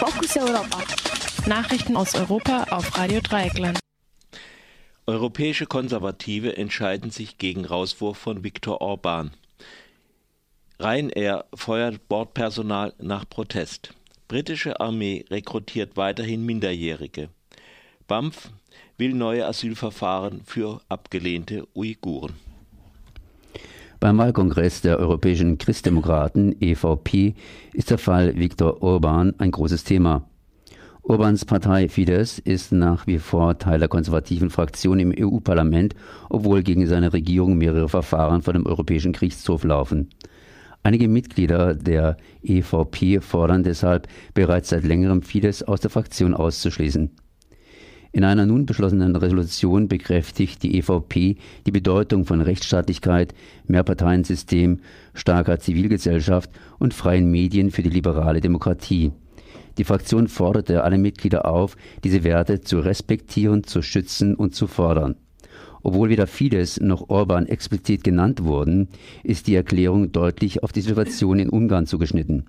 Fokus Europa. Nachrichten aus Europa auf Radio Dreieckland. Europäische Konservative entscheiden sich gegen Rauswurf von Viktor Orban. Ryanair feuert Bordpersonal nach Protest. Britische Armee rekrutiert weiterhin Minderjährige. BAMF will neue Asylverfahren für abgelehnte Uiguren. Beim Wahlkongress der Europäischen Christdemokraten EVP ist der Fall Viktor Orban ein großes Thema. Orbans Partei Fidesz ist nach wie vor Teil der konservativen Fraktion im EU-Parlament, obwohl gegen seine Regierung mehrere Verfahren vor dem Europäischen Gerichtshof laufen. Einige Mitglieder der EVP fordern deshalb bereits seit längerem Fidesz aus der Fraktion auszuschließen. In einer nun beschlossenen Resolution bekräftigt die EVP die Bedeutung von Rechtsstaatlichkeit, Mehrparteiensystem, starker Zivilgesellschaft und freien Medien für die liberale Demokratie. Die Fraktion forderte alle Mitglieder auf, diese Werte zu respektieren, zu schützen und zu fordern. Obwohl weder Fidesz noch Orban explizit genannt wurden, ist die Erklärung deutlich auf die Situation in Ungarn zugeschnitten.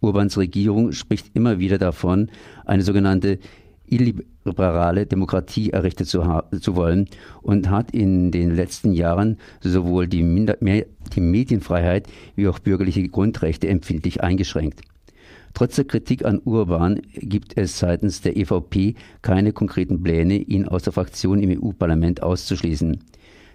Orbans Regierung spricht immer wieder davon, eine sogenannte illiberale Demokratie errichten zu, zu, wollen und hat in den letzten Jahren sowohl die, Minder die Medienfreiheit wie auch bürgerliche Grundrechte empfindlich eingeschränkt. Trotz der Kritik an Urban gibt es seitens der EVP keine konkreten Pläne, ihn aus der Fraktion im EU-Parlament auszuschließen.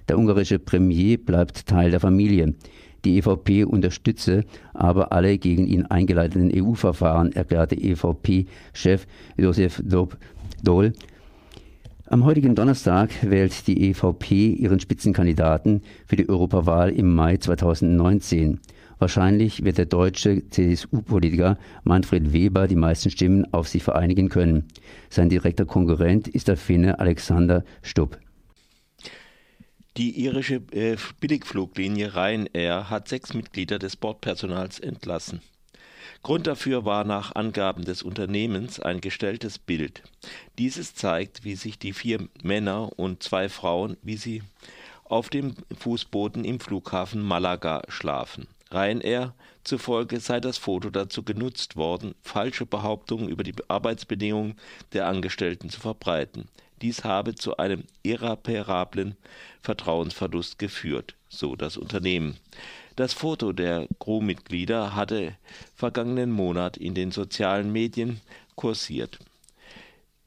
Der ungarische Premier bleibt Teil der Familie. Die EVP unterstütze aber alle gegen ihn eingeleiteten EU-Verfahren, erklärte EVP-Chef Josef Dohl. Am heutigen Donnerstag wählt die EVP ihren Spitzenkandidaten für die Europawahl im Mai 2019. Wahrscheinlich wird der deutsche CSU-Politiker Manfred Weber die meisten Stimmen auf sich vereinigen können. Sein direkter Konkurrent ist der Finne Alexander Stubb. Die irische äh, Billigfluglinie Ryanair hat sechs Mitglieder des Bordpersonals entlassen. Grund dafür war nach Angaben des Unternehmens ein gestelltes Bild. Dieses zeigt, wie sich die vier Männer und zwei Frauen, wie sie auf dem Fußboden im Flughafen Malaga schlafen. Ryanair zufolge sei das Foto dazu genutzt worden, falsche Behauptungen über die Arbeitsbedingungen der Angestellten zu verbreiten. Dies habe zu einem irreparablen Vertrauensverlust geführt, so das Unternehmen. Das Foto der Crewmitglieder hatte vergangenen Monat in den sozialen Medien kursiert.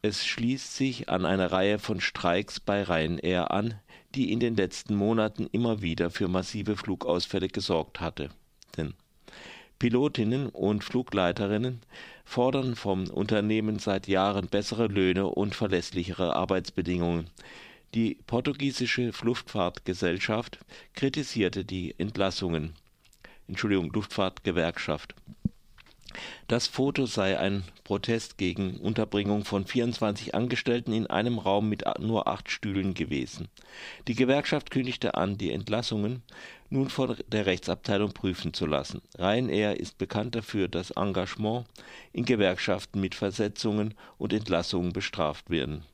Es schließt sich an eine Reihe von Streiks bei Ryanair an, die in den letzten Monaten immer wieder für massive Flugausfälle gesorgt hatte. Denn Pilotinnen und Flugleiterinnen fordern vom Unternehmen seit Jahren bessere Löhne und verlässlichere Arbeitsbedingungen. Die portugiesische Luftfahrtgesellschaft kritisierte die Entlassungen. Entschuldigung, Luftfahrtgewerkschaft. Das Foto sei ein Protest gegen Unterbringung von 24 Angestellten in einem Raum mit nur acht Stühlen gewesen. Die Gewerkschaft kündigte an, die Entlassungen nun von der Rechtsabteilung prüfen zu lassen. Ryanair ist bekannt dafür, dass Engagement in Gewerkschaften mit Versetzungen und Entlassungen bestraft werden.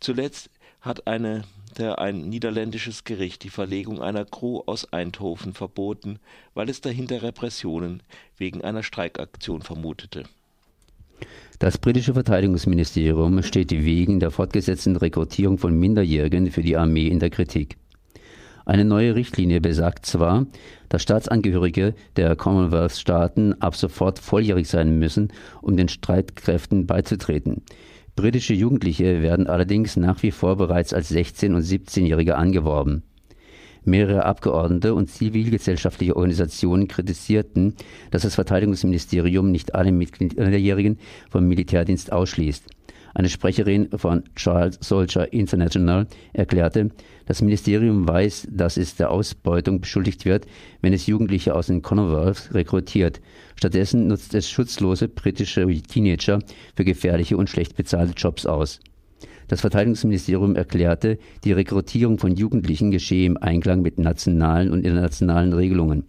Zuletzt hat eine, der, ein niederländisches Gericht die Verlegung einer Crew aus Eindhoven verboten, weil es dahinter Repressionen wegen einer Streikaktion vermutete. Das britische Verteidigungsministerium steht wegen der fortgesetzten Rekrutierung von Minderjährigen für die Armee in der Kritik. Eine neue Richtlinie besagt zwar, dass Staatsangehörige der Commonwealth-Staaten ab sofort volljährig sein müssen, um den Streitkräften beizutreten. Britische Jugendliche werden allerdings nach wie vor bereits als 16- und 17-Jährige angeworben. Mehrere Abgeordnete und zivilgesellschaftliche Organisationen kritisierten, dass das Verteidigungsministerium nicht alle Minderjährigen vom Militärdienst ausschließt. Eine Sprecherin von Child Soldier International erklärte, das Ministerium weiß, dass es der Ausbeutung beschuldigt wird, wenn es Jugendliche aus den Commonwealth rekrutiert. Stattdessen nutzt es schutzlose britische Teenager für gefährliche und schlecht bezahlte Jobs aus. Das Verteidigungsministerium erklärte, die Rekrutierung von Jugendlichen geschehe im Einklang mit nationalen und internationalen Regelungen.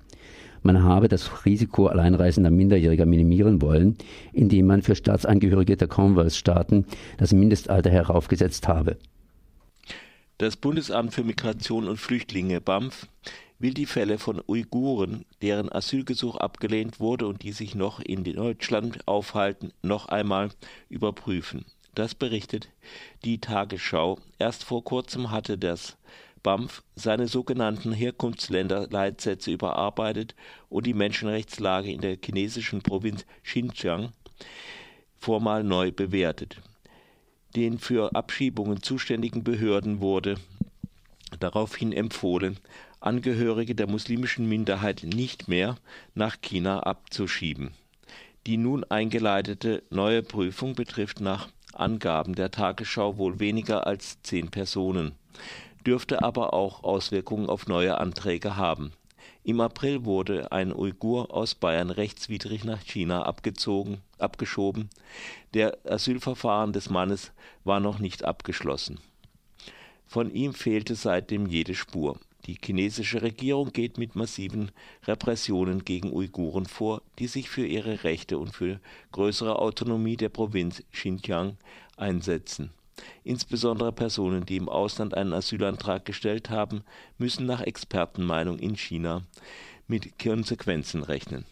Man habe das Risiko alleinreisender Minderjähriger minimieren wollen, indem man für Staatsangehörige der Commonwealth-Staaten das Mindestalter heraufgesetzt habe. Das Bundesamt für Migration und Flüchtlinge BAMF will die Fälle von Uiguren, deren Asylgesuch abgelehnt wurde und die sich noch in Deutschland aufhalten, noch einmal überprüfen. Das berichtet die Tagesschau. Erst vor kurzem hatte das BAMF seine sogenannten Herkunftsländerleitsätze überarbeitet und die Menschenrechtslage in der chinesischen Provinz Xinjiang formal neu bewertet. Den für Abschiebungen zuständigen Behörden wurde daraufhin empfohlen, Angehörige der muslimischen Minderheit nicht mehr nach China abzuschieben. Die nun eingeleitete neue Prüfung betrifft nach Angaben der Tagesschau wohl weniger als zehn Personen, dürfte aber auch Auswirkungen auf neue Anträge haben. Im April wurde ein Uigur aus Bayern rechtswidrig nach China abgeschoben. Der Asylverfahren des Mannes war noch nicht abgeschlossen. Von ihm fehlte seitdem jede Spur. Die chinesische Regierung geht mit massiven Repressionen gegen Uiguren vor, die sich für ihre Rechte und für größere Autonomie der Provinz Xinjiang einsetzen. Insbesondere Personen, die im Ausland einen Asylantrag gestellt haben, müssen nach Expertenmeinung in China mit Konsequenzen rechnen